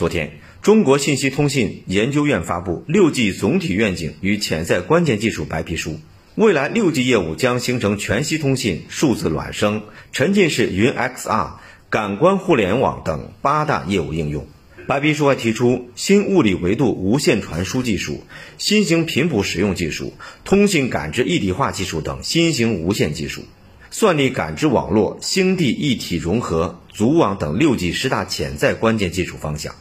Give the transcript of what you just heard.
昨天中国信息通信研究院发布六 g 总体愿景与潜在关键技术白皮书。未来六 g 业务将形成全息通信数字孪生沉浸式云 xr 感官互联网等八大业务应用。白皮书还提出新物理维度无线传输技术新型频谱使用技术通信感知一体化技术等新型无线技术。算力感知网络星地一体融合组网等六 g 十大潜在关键技术方向。